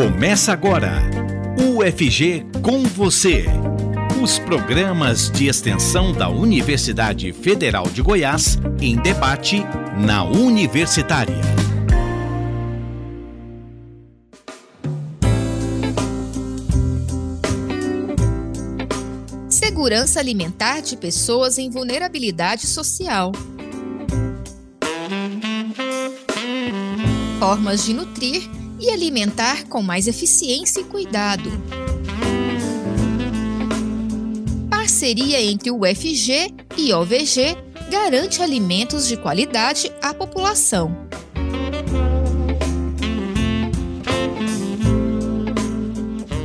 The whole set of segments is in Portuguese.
Começa agora. UFG com você. Os programas de extensão da Universidade Federal de Goiás em debate na Universitária. Segurança alimentar de pessoas em vulnerabilidade social. Formas de nutrir e alimentar com mais eficiência e cuidado. Parceria entre o UFG e OVG garante alimentos de qualidade à população.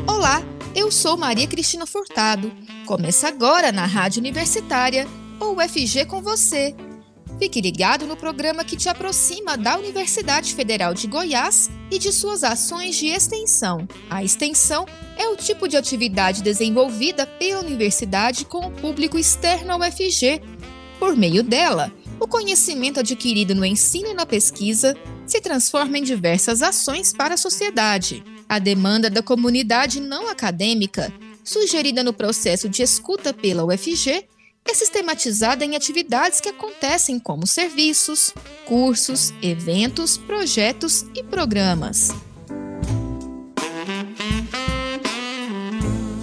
Olá, eu sou Maria Cristina Furtado. Começa agora na Rádio Universitária, ou UFG com você Fique ligado no programa que te aproxima da Universidade Federal de Goiás e de suas ações de extensão. A extensão é o tipo de atividade desenvolvida pela universidade com o público externo ao UFG. Por meio dela, o conhecimento adquirido no ensino e na pesquisa se transforma em diversas ações para a sociedade. A demanda da comunidade não acadêmica, sugerida no processo de escuta pela UFG, é sistematizada em atividades que acontecem como serviços, cursos, eventos, projetos e programas.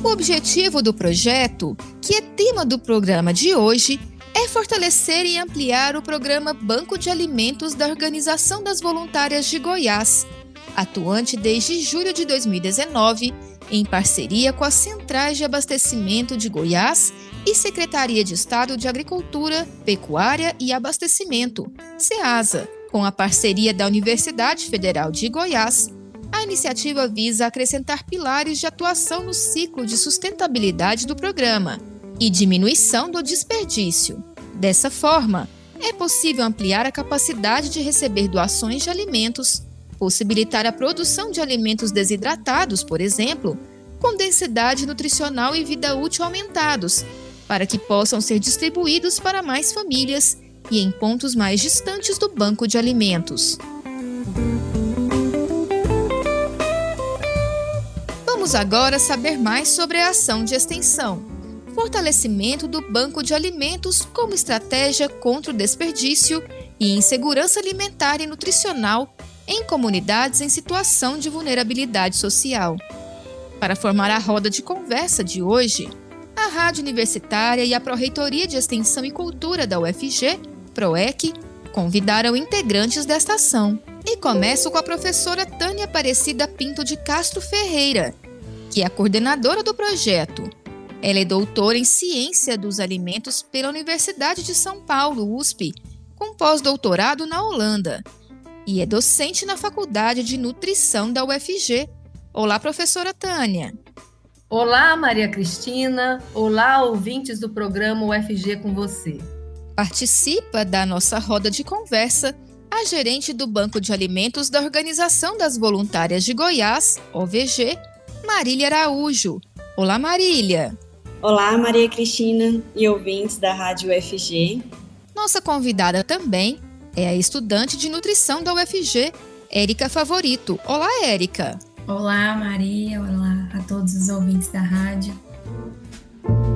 O objetivo do projeto, que é tema do programa de hoje, é fortalecer e ampliar o programa Banco de Alimentos da Organização das Voluntárias de Goiás, atuante desde julho de 2019, em parceria com as Centrais de Abastecimento de Goiás e Secretaria de Estado de Agricultura, Pecuária e Abastecimento, SEASA, com a parceria da Universidade Federal de Goiás. A iniciativa visa acrescentar pilares de atuação no ciclo de sustentabilidade do programa e diminuição do desperdício. Dessa forma, é possível ampliar a capacidade de receber doações de alimentos, possibilitar a produção de alimentos desidratados, por exemplo, com densidade nutricional e vida útil aumentados, para que possam ser distribuídos para mais famílias e em pontos mais distantes do banco de alimentos. Vamos agora saber mais sobre a ação de extensão. Fortalecimento do banco de alimentos como estratégia contra o desperdício e insegurança alimentar e nutricional em comunidades em situação de vulnerabilidade social. Para formar a roda de conversa de hoje, a Rádio Universitária e a Pró-Reitoria de Extensão e Cultura da UFG, PROEC, convidaram integrantes desta ação. E começo com a professora Tânia Aparecida Pinto de Castro Ferreira, que é a coordenadora do projeto. Ela é doutora em Ciência dos Alimentos pela Universidade de São Paulo, USP, com pós-doutorado na Holanda. E é docente na Faculdade de Nutrição da UFG. Olá, professora Tânia. Olá, Maria Cristina. Olá, ouvintes do programa UFG com você. Participa da nossa roda de conversa a gerente do Banco de Alimentos da Organização das Voluntárias de Goiás, OVG, Marília Araújo. Olá, Marília. Olá, Maria Cristina e ouvintes da Rádio UFG. Nossa convidada também é a estudante de nutrição da UFG, Érica Favorito. Olá, Érica. Olá, Maria. Olá a todos os ouvintes da rádio.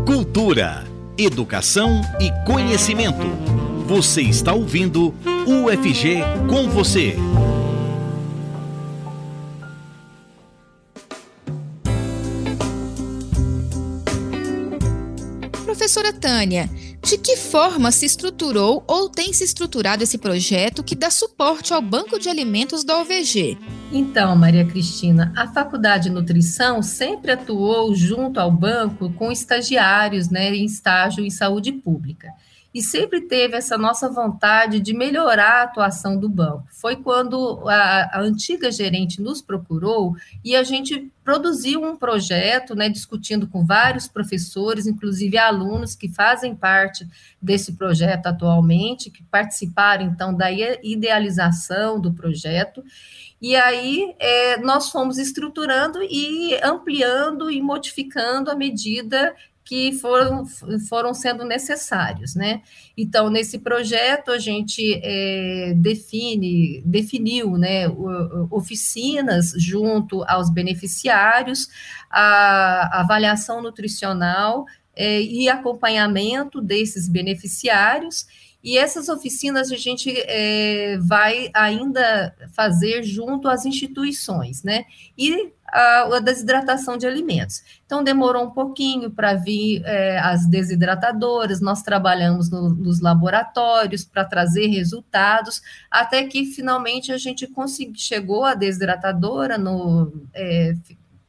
Cultura, educação e conhecimento. Você está ouvindo UFG com você. Professora Tânia, de que forma se estruturou ou tem se estruturado esse projeto que dá suporte ao Banco de Alimentos da OVG? Então, Maria Cristina, a Faculdade de Nutrição sempre atuou junto ao banco com estagiários né, em estágio em saúde pública e sempre teve essa nossa vontade de melhorar a atuação do banco. Foi quando a, a, antiga gerente nos procurou e a gente produziu um projeto, né, discutindo com vários professores, inclusive alunos que fazem parte desse projeto atualmente, que participaram então da idealização do projeto. E aí é, nós fomos estruturando e ampliando e modificando à medida que foram, foram sendo necessários, né? Então, nesse projeto, a gente é, define, definiu, né, oficinas junto aos beneficiários, a, a avaliação nutricional é, e acompanhamento desses beneficiários, e essas oficinas a gente é, vai ainda fazer junto às instituições, né? E a, desidratação de alimentos. Então, demorou um pouquinho para vir é, as desidratadoras, nós trabalhamos no, nos laboratórios para trazer resultados, até que finalmente a gente conseguiu, chegou a desidratadora no. É,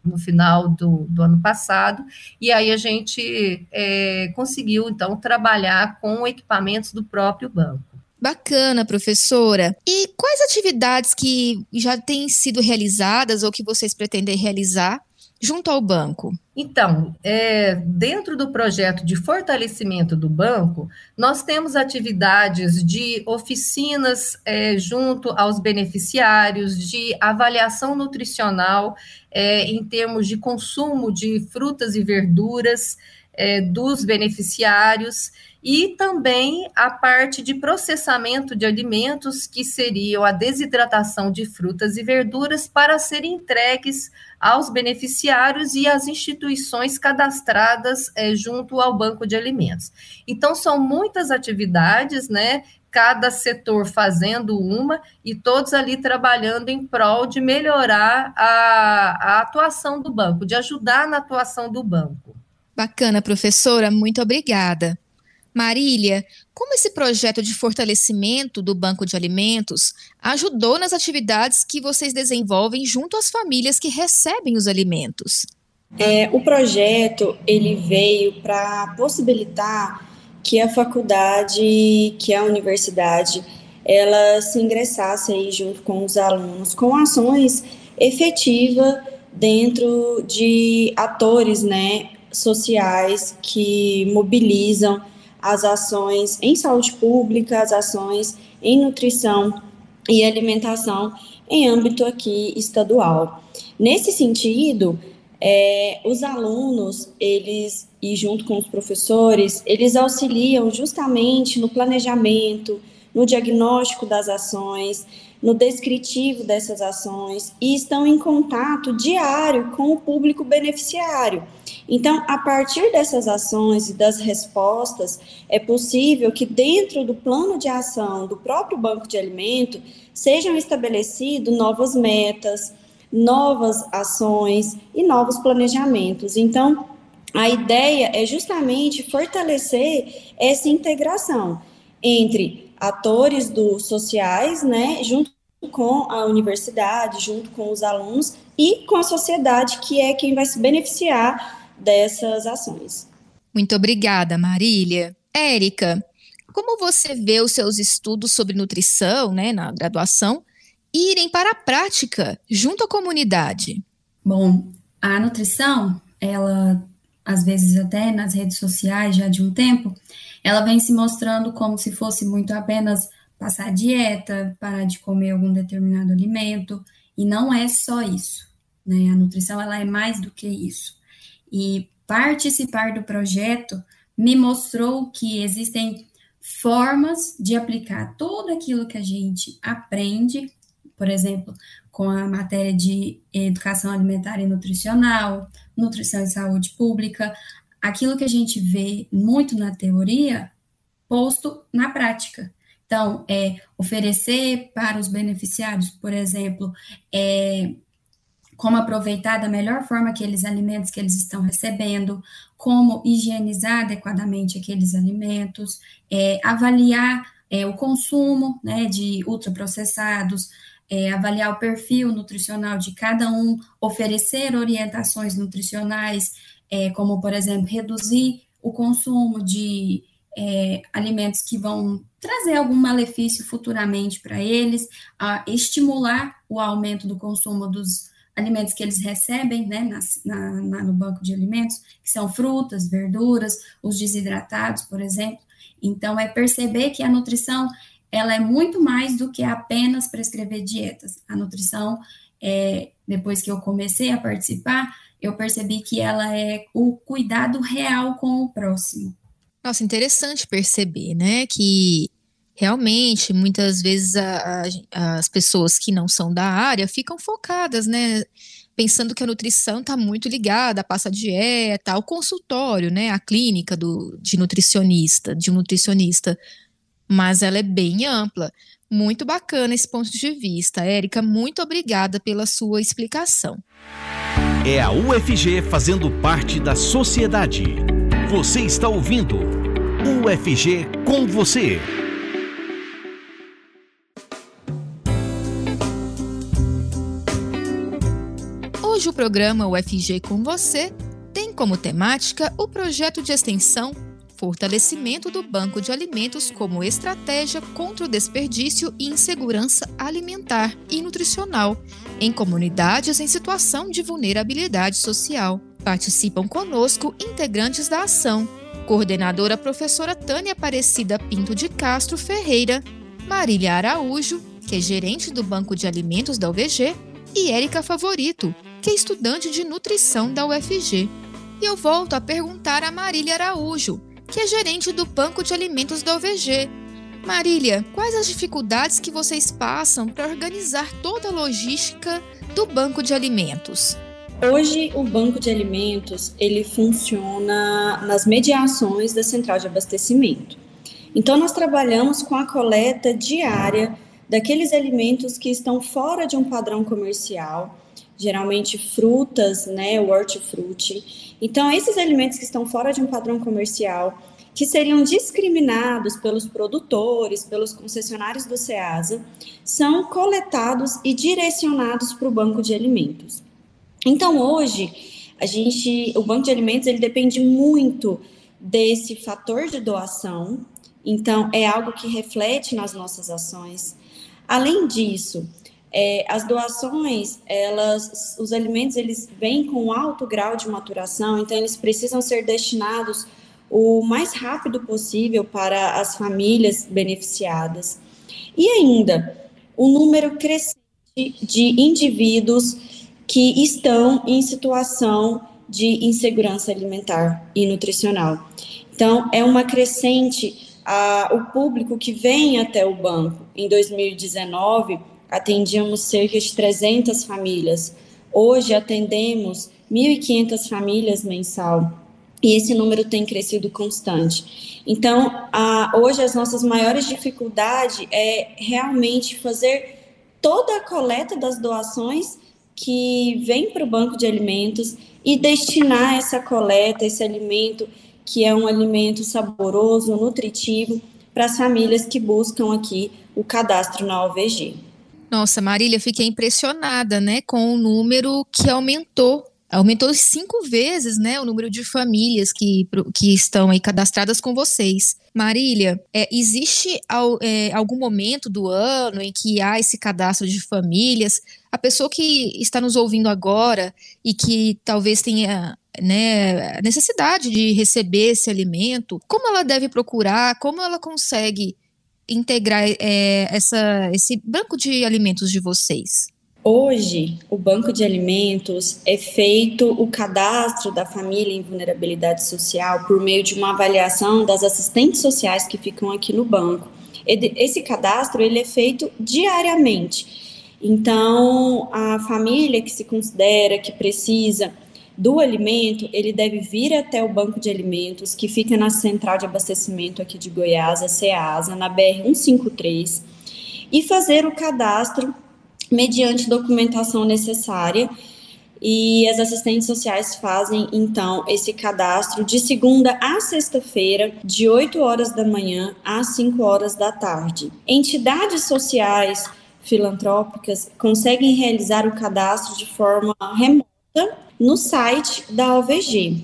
no final do, do, ano passado, e aí a gente é, conseguiu, então, trabalhar com equipamentos do próprio banco. Bacana, professora. E quais atividades que já têm sido realizadas ou que vocês pretendem realizar junto ao banco? Então, é, dentro do projeto de fortalecimento do banco, nós temos atividades de oficinas é, junto aos beneficiários, de avaliação nutricional é, em termos de consumo de frutas e verduras é, dos beneficiários e também a parte de processamento de alimentos, que seriam a desidratação de frutas e verduras para serem entregues aos beneficiários e às instituições cadastradas é, junto ao banco de alimentos. Então, são muitas atividades, né? Cada setor fazendo uma e todos ali trabalhando em prol de melhorar a, a atuação do banco, de ajudar na atuação do banco. Bacana, professora, muito obrigada. Marília, como esse projeto de fortalecimento do banco de alimentos ajudou nas atividades que vocês desenvolvem junto às famílias que recebem os alimentos? É, o projeto ele veio para possibilitar que a faculdade, que a universidade, ela se ingressasse aí junto com os alunos com ações efetivas dentro de atores, né, sociais que mobilizam as ações em saúde pública, as ações em nutrição e alimentação em âmbito aqui estadual. Nesse sentido, é, os alunos, eles, e junto com os professores, eles auxiliam justamente no planejamento, no diagnóstico das ações, no descritivo dessas ações e estão em contato diário com o público beneficiário. Então, a partir dessas ações e das respostas, é possível que dentro do plano de ação do próprio banco de alimento sejam estabelecidas novas metas, novas ações e novos planejamentos. Então, a ideia é justamente fortalecer essa integração entre atores do sociais, né, junto com a universidade, junto com os alunos e com a sociedade, que é quem vai se beneficiar dessas ações. Muito obrigada, Marília. Érica, como você vê os seus estudos sobre nutrição, né, na graduação, irem para a prática junto à comunidade? Bom, a nutrição, ela às vezes até nas redes sociais já de um tempo, ela vem se mostrando como se fosse muito apenas passar dieta, parar de comer algum determinado alimento, e não é só isso, né? A nutrição ela é mais do que isso. E participar do projeto me mostrou que existem formas de aplicar tudo aquilo que a gente aprende, por exemplo, com a matéria de educação alimentar e nutricional, nutrição e saúde pública, aquilo que a gente vê muito na teoria, posto na prática. Então, é oferecer para os beneficiários, por exemplo, é, como aproveitar da melhor forma aqueles alimentos que eles estão recebendo, como higienizar adequadamente aqueles alimentos, é, avaliar é, o consumo né, de ultraprocessados, é, avaliar o perfil nutricional de cada um, oferecer orientações nutricionais, é, como, por exemplo, reduzir o consumo de é, alimentos que vão trazer algum malefício futuramente para eles, a estimular o aumento do consumo dos alimentos que eles recebem né, na, na, no banco de alimentos, que são frutas, verduras, os desidratados, por exemplo. Então, é perceber que a nutrição ela é muito mais do que apenas prescrever dietas. A nutrição é, depois que eu comecei a participar, eu percebi que ela é o cuidado real com o próximo. Nossa, interessante perceber, né, que realmente muitas vezes a, a, as pessoas que não são da área ficam focadas, né, pensando que a nutrição está muito ligada à passa dieta, ao consultório, né, à clínica do, de nutricionista, de um nutricionista, mas ela é bem ampla. Muito bacana esse ponto de vista. Érica, muito obrigada pela sua explicação. É a UFG fazendo parte da sociedade. Você está ouvindo UFG com você. Hoje o programa UFG com você tem como temática o projeto de extensão Fortalecimento do Banco de Alimentos como estratégia contra o desperdício e insegurança alimentar e nutricional em comunidades em situação de vulnerabilidade social. Participam conosco integrantes da ação, coordenadora professora Tânia Aparecida Pinto de Castro Ferreira, Marília Araújo, que é gerente do Banco de Alimentos da UVG, e Érica Favorito, que é estudante de nutrição da UFG. E eu volto a perguntar a Marília Araújo, que é gerente do Banco de Alimentos da UVG. Marília, quais as dificuldades que vocês passam para organizar toda a logística do Banco de Alimentos? Hoje o Banco de Alimentos ele funciona nas mediações da central de abastecimento. Então nós trabalhamos com a coleta diária daqueles alimentos que estão fora de um padrão comercial geralmente frutas, né, hortifruti. Então, esses alimentos que estão fora de um padrão comercial, que seriam discriminados pelos produtores, pelos concessionários do SEASA, são coletados e direcionados para o banco de alimentos. Então, hoje, a gente, o banco de alimentos, ele depende muito desse fator de doação, então é algo que reflete nas nossas ações. Além disso, é, as doações, elas, os alimentos, eles vêm com alto grau de maturação, então eles precisam ser destinados o mais rápido possível para as famílias beneficiadas. E ainda, o número crescente de indivíduos que estão em situação de insegurança alimentar e nutricional. Então, é uma crescente a, o público que vem até o banco. Em 2019, atendíamos cerca de 300 famílias. Hoje atendemos 1.500 famílias mensal e esse número tem crescido constante. Então, a, hoje as nossas maiores dificuldades é realmente fazer toda a coleta das doações que vem para o banco de alimentos e destinar essa coleta, esse alimento que é um alimento saboroso, nutritivo, para as famílias que buscam aqui o cadastro na OVG. Nossa, Marília, fiquei impressionada, né, com o número que aumentou. Aumentou cinco vezes, né, o número de famílias que, que estão aí cadastradas com vocês. Marília, é, existe é, algum momento do ano em que há esse cadastro de famílias? A pessoa que está nos ouvindo agora e que talvez tenha né, necessidade de receber esse alimento, como ela deve procurar? Como ela consegue integrar é, essa, esse banco de alimentos de vocês? Hoje, o banco de alimentos é feito o cadastro da família em vulnerabilidade social por meio de uma avaliação das assistentes sociais que ficam aqui no banco. Esse cadastro ele é feito diariamente. Então, a família que se considera que precisa do alimento, ele deve vir até o banco de alimentos, que fica na central de abastecimento aqui de Goiás, a CEASA, na BR 153, e fazer o cadastro mediante documentação necessária. E as assistentes sociais fazem então esse cadastro de segunda a sexta-feira, de 8 horas da manhã às 5 horas da tarde. Entidades sociais filantrópicas conseguem realizar o cadastro de forma remota no site da OVG.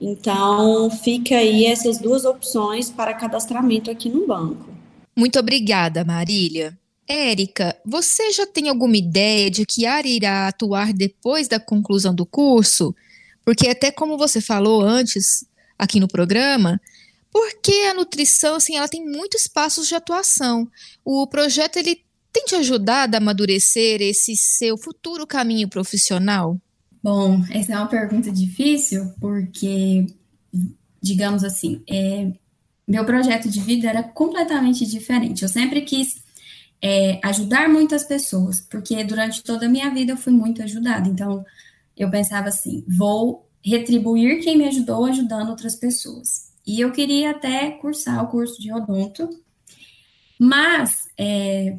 Então, fica aí essas duas opções para cadastramento aqui no banco. Muito obrigada, Marília. Érica, você já tem alguma ideia de que área irá atuar depois da conclusão do curso? Porque até como você falou antes aqui no programa, porque a nutrição assim, ela tem muitos espaços de atuação. O projeto ele tem te ajudado a amadurecer esse seu futuro caminho profissional? Bom, essa é uma pergunta difícil, porque, digamos assim, é, meu projeto de vida era completamente diferente. Eu sempre quis é, ajudar muitas pessoas, porque durante toda a minha vida eu fui muito ajudada. Então, eu pensava assim: vou retribuir quem me ajudou ajudando outras pessoas. E eu queria até cursar o curso de odonto, mas é,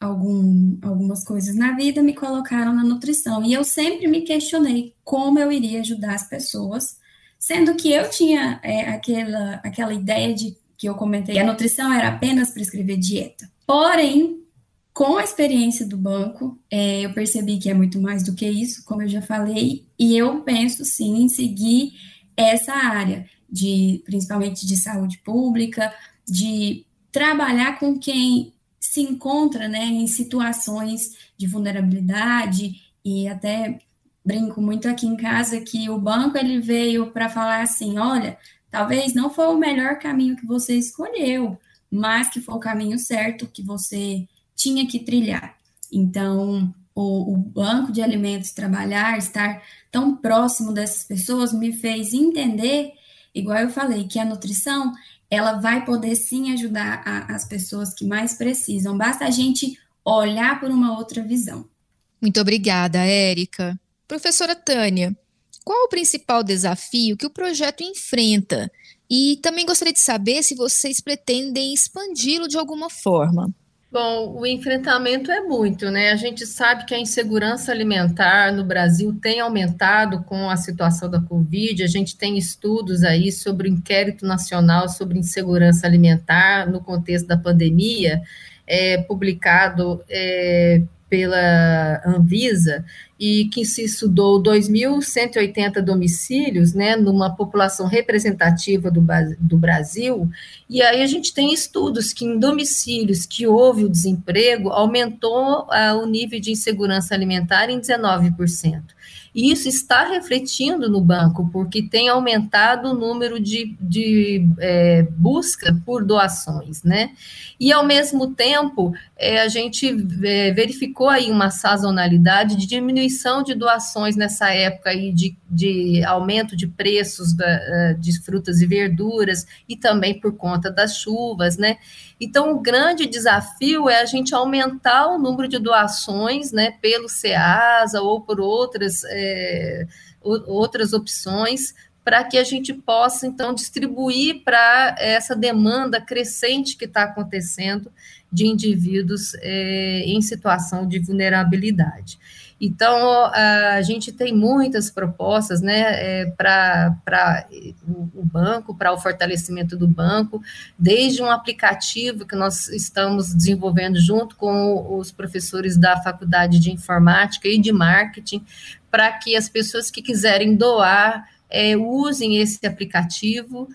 algum, algumas coisas na vida me colocaram na nutrição. E eu sempre me questionei como eu iria ajudar as pessoas, sendo que eu tinha é, aquela, aquela ideia de que eu comentei, a nutrição era apenas prescrever dieta. Porém, com a experiência do banco, é, eu percebi que é muito mais do que isso, como eu já falei, e eu penso sim em seguir essa área de principalmente de saúde pública, de trabalhar com quem se encontra né, em situações de vulnerabilidade e até brinco muito aqui em casa que o banco ele veio para falar assim, olha, talvez não foi o melhor caminho que você escolheu, mas que foi o caminho certo que você tinha que trilhar. Então, o, o banco de alimentos trabalhar, estar tão próximo dessas pessoas me fez entender, igual eu falei, que a nutrição ela vai poder sim ajudar a, as pessoas que mais precisam. Basta a gente olhar por uma outra visão. Muito obrigada, Érica. Professora Tânia, qual o principal desafio que o projeto enfrenta? E também gostaria de saber se vocês pretendem expandi-lo de alguma forma. Bom, o enfrentamento é muito, né? A gente sabe que a insegurança alimentar no Brasil tem aumentado com a situação da Covid. A gente tem estudos aí sobre o inquérito nacional sobre insegurança alimentar no contexto da pandemia, é, publicado é, pela Anvisa, e que se estudou 2.180 domicílios, né, numa população representativa do, do Brasil, e aí a gente tem estudos que em domicílios que houve o desemprego, aumentou ah, o nível de insegurança alimentar em 19%. E isso está refletindo no banco, porque tem aumentado o número de, de é, busca por doações, né? E, ao mesmo tempo, é, a gente é, verificou aí uma sazonalidade de diminuição de doações nessa época aí de, de aumento de preços da, é, de frutas e verduras, e também por conta das chuvas, né? Então, o grande desafio é a gente aumentar o número de doações, né, pelo SEASA ou por outras, é, outras opções, para que a gente possa, então, distribuir para essa demanda crescente que está acontecendo de indivíduos é, em situação de vulnerabilidade. Então, a gente tem muitas propostas né, é, para o banco, para o fortalecimento do banco, desde um aplicativo que nós estamos desenvolvendo junto com os professores da Faculdade de Informática e de Marketing, para que as pessoas que quiserem doar é, usem esse aplicativo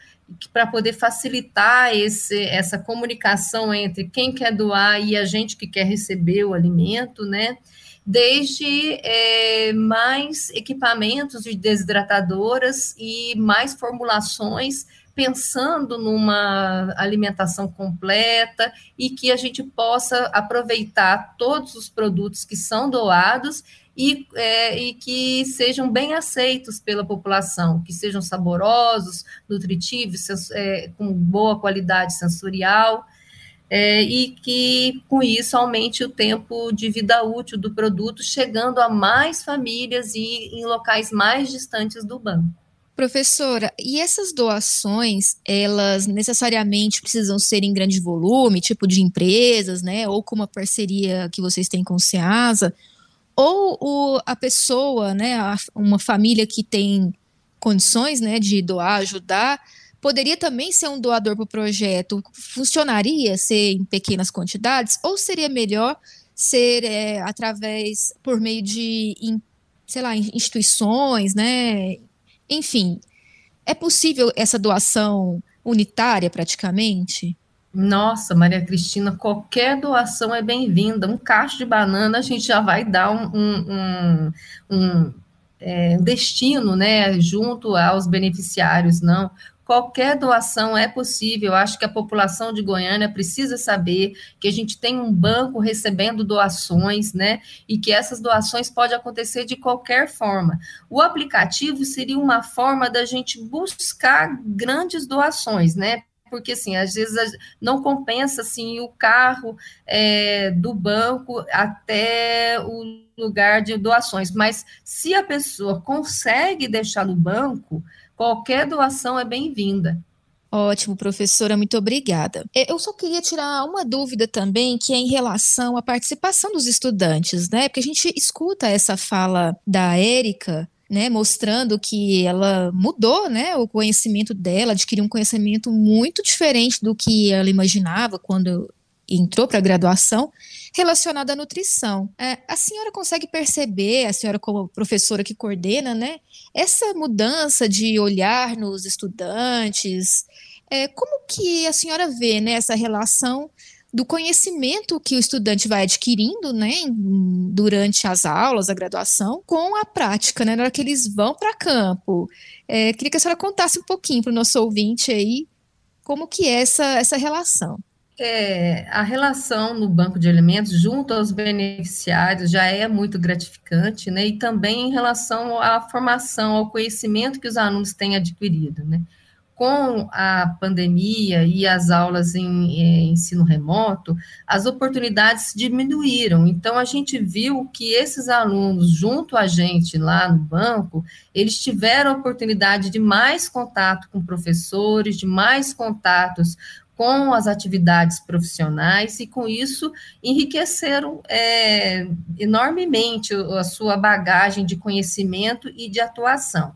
para poder facilitar esse, essa comunicação entre quem quer doar e a gente que quer receber o alimento, né? Desde é, mais equipamentos de desidratadoras e mais formulações pensando numa alimentação completa e que a gente possa aproveitar todos os produtos que são doados e, é, e, que sejam bem aceitos pela população, que sejam saborosos, nutritivos, é, com boa qualidade sensorial é, e que com isso aumente o tempo de vida útil do produto, chegando a mais famílias e em locais mais distantes do banco. Professora, e essas doações, elas necessariamente precisam ser em grande volume, tipo de empresas, né, ou com uma parceria que vocês têm com o SEASA, ou o, a pessoa, né, a, uma família que tem condições, né, de doar, ajudar, poderia também ser um doador para o projeto? Funcionaria ser em pequenas quantidades? Ou seria melhor ser é, através, por meio de, in, sei lá, instituições, né? Enfim, é possível essa doação unitária praticamente? Nossa, Maria Cristina, qualquer doação é bem-vinda. Um cacho de banana a gente já vai dar um, um, um, um é, destino, né, junto aos beneficiários, não qualquer doação é possível. Acho que a população de Goiânia precisa saber que a gente tem um banco recebendo doações, né? E que essas doações podem acontecer de qualquer forma. O aplicativo seria uma forma da gente buscar grandes doações, né? porque assim, às vezes não compensa assim o carro é, do banco até o lugar de doações, mas se a pessoa consegue deixar no banco, qualquer doação é bem-vinda. Ótimo, professora, muito obrigada. É, eu só queria tirar uma dúvida também, que é em relação à participação dos estudantes, né? Porque a gente escuta essa fala da Érica né, mostrando que ela mudou, né, o conhecimento dela, adquiriu um conhecimento muito diferente do que ela imaginava quando entrou para a graduação, relacionado à nutrição. É, a senhora consegue perceber, a senhora como professora que coordena, né, essa mudança de olhar nos estudantes? É, como que a senhora vê né, essa relação do conhecimento que o estudante vai adquirindo, né, durante as aulas, a graduação, com a prática, né, na hora que eles vão para campo. É, queria que a senhora contasse um pouquinho para o nosso ouvinte aí como que é essa, essa relação. É, a relação no banco de alimentos junto aos beneficiários já é muito gratificante, né? E também em relação à formação, ao conhecimento que os alunos têm adquirido, né? com a pandemia e as aulas em, em, ensino remoto, as oportunidades diminuíram. Então, a gente viu que esses alunos, junto a gente lá no banco, eles tiveram a oportunidade de mais contato com professores, de mais contatos com as atividades profissionais e, com isso, enriqueceram é, enormemente a sua bagagem de conhecimento e de atuação.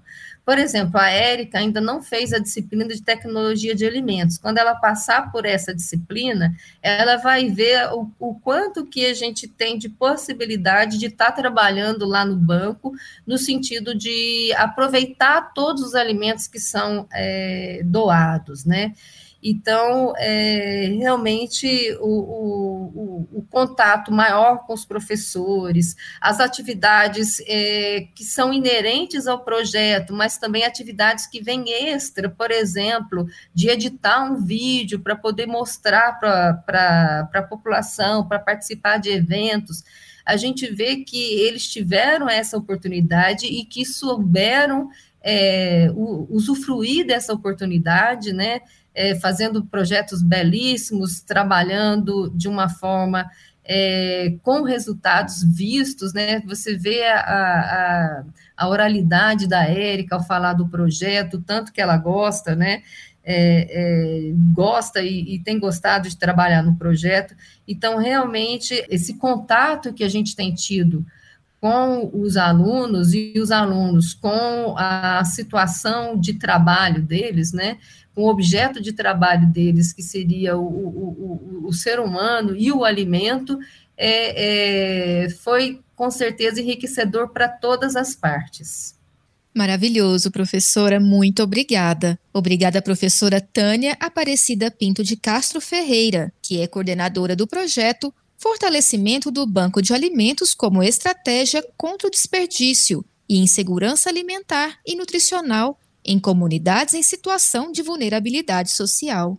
Por exemplo, a Érica ainda não fez a disciplina de tecnologia de alimentos. Quando ela passar por essa disciplina, ela vai ver o, o quanto que a gente tem de possibilidade de estar tá trabalhando lá no banco, no sentido de aproveitar todos os alimentos que são é, doados, né? Então, é, realmente, o, o, o, contato maior com os professores, as atividades é, que são inerentes ao projeto, mas também atividades que vêm extra, por exemplo, de editar um vídeo para poder mostrar para a população, para participar de eventos, a gente vê que eles tiveram essa oportunidade e que souberam é, usufruir dessa oportunidade, né? É, fazendo projetos belíssimos, trabalhando de uma forma é, com resultados vistos, né? Você vê a, a, a oralidade da Érica ao falar do projeto, tanto que ela gosta, né? É, é, gosta e, e, tem gostado de trabalhar no projeto. Então, realmente, esse contato que a gente tem tido com os alunos e os alunos com a situação de trabalho deles, né, com o objeto de trabalho deles, que seria o, o, o, o ser humano e o alimento, é, é, foi com certeza enriquecedor para todas as partes. Maravilhoso, professora, muito obrigada. Obrigada, professora Tânia Aparecida Pinto de Castro Ferreira, que é coordenadora do projeto Fortalecimento do Banco de Alimentos como estratégia contra o desperdício e insegurança alimentar e nutricional em comunidades em situação de vulnerabilidade social.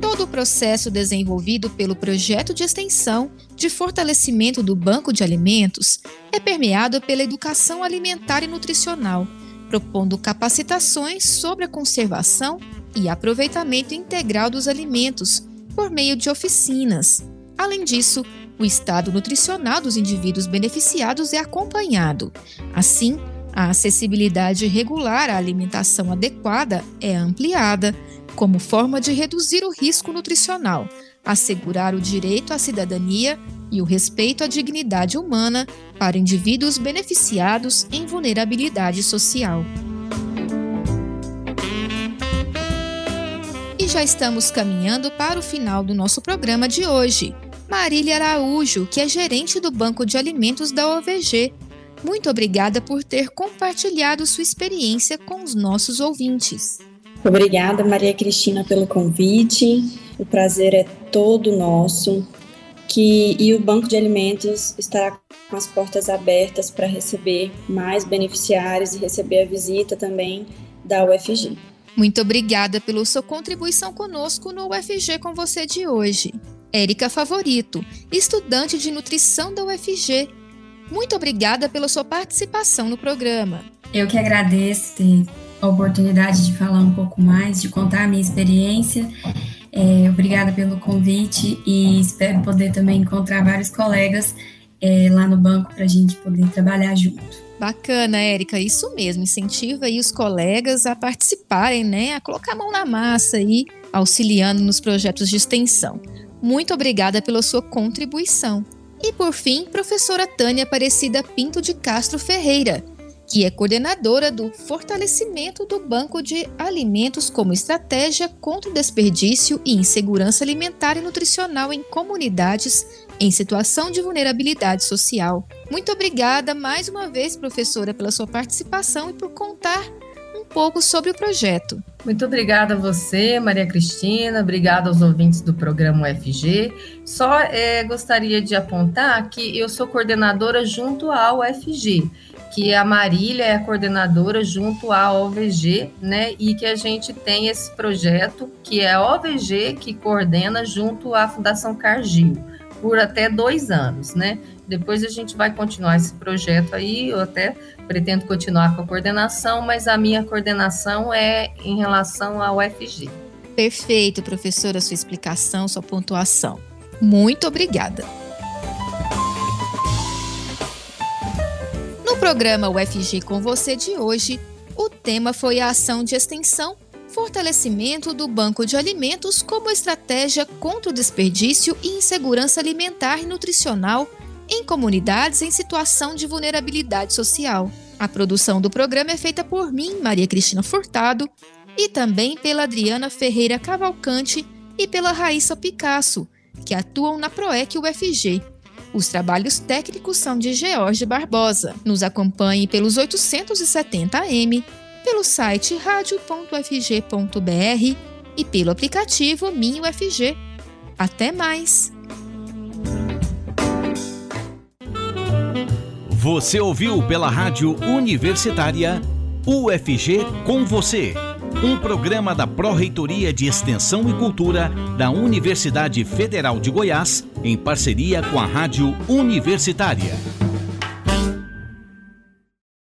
Todo o processo desenvolvido pelo projeto de extensão de fortalecimento do Banco de Alimentos é permeado pela educação alimentar e nutricional, propondo capacitações sobre a conservação e aproveitamento integral dos alimentos por meio de oficinas. Além disso, o estado nutricional dos indivíduos beneficiados é acompanhado. Assim, a acessibilidade regular à alimentação adequada é ampliada, como forma de reduzir o risco nutricional, assegurar o direito à cidadania e o respeito à dignidade humana para indivíduos beneficiados em vulnerabilidade social. E já estamos caminhando para o final do nosso programa de hoje. Marília Araújo, que é gerente do Banco de Alimentos da OVG. Muito obrigada por ter compartilhado sua experiência com os nossos ouvintes. Obrigada, Maria Cristina, pelo convite. O prazer é todo nosso. que e o banco de alimentos estará com as portas abertas para receber mais beneficiários e receber a visita também da UFG. Muito obrigada pela sua contribuição conosco no UFG com você de hoje. Érica Favorito, estudante de nutrição da UFG. Muito obrigada pela sua participação no programa. Eu que agradeço ter a oportunidade de falar um pouco mais, de contar a minha experiência. É, obrigada pelo convite e espero poder também encontrar vários colegas é, lá no banco para a gente poder trabalhar junto. Bacana, Érica, isso mesmo. Incentiva aí os colegas a participarem, né? A colocar a mão na massa aí, auxiliando nos projetos de extensão. Muito obrigada pela sua contribuição. E por fim, professora Tânia Aparecida Pinto de Castro Ferreira, que é coordenadora do fortalecimento do Banco de Alimentos como estratégia contra o desperdício e insegurança alimentar e nutricional em comunidades em situação de vulnerabilidade social. Muito obrigada mais uma vez, professora, pela sua participação e por contar pouco sobre o projeto. Muito obrigada a você, Maria Cristina, obrigada aos ouvintes do programa UFG. Só é, gostaria de apontar que eu sou coordenadora junto à UFG que a Marília é a coordenadora junto à OVG, né? E que a gente tem esse projeto que é a OVG que coordena junto à Fundação Cargill por até dois anos, né? Depois a gente vai continuar esse projeto aí, eu até pretendo continuar com a coordenação, mas a minha coordenação é em relação ao UFG. Perfeito, professora, sua explicação, sua pontuação. Muito obrigada. No programa UFG com você de hoje, o tema foi a ação de extensão fortalecimento do banco de alimentos como estratégia contra o desperdício e insegurança alimentar e nutricional em comunidades em situação de vulnerabilidade social. A produção do programa é feita por mim, Maria Cristina Furtado, e também pela Adriana Ferreira Cavalcante e pela Raíssa Picasso, que atuam na PROEC UFG. Os trabalhos técnicos são de George Barbosa. Nos acompanhe pelos 870 AM, pelo site radio.fg.br e pelo aplicativo Minho FG. Até mais! Você ouviu pela Rádio Universitária UFG com você um programa da Pró-Reitoria de Extensão e Cultura da Universidade Federal de Goiás, em parceria com a Rádio Universitária.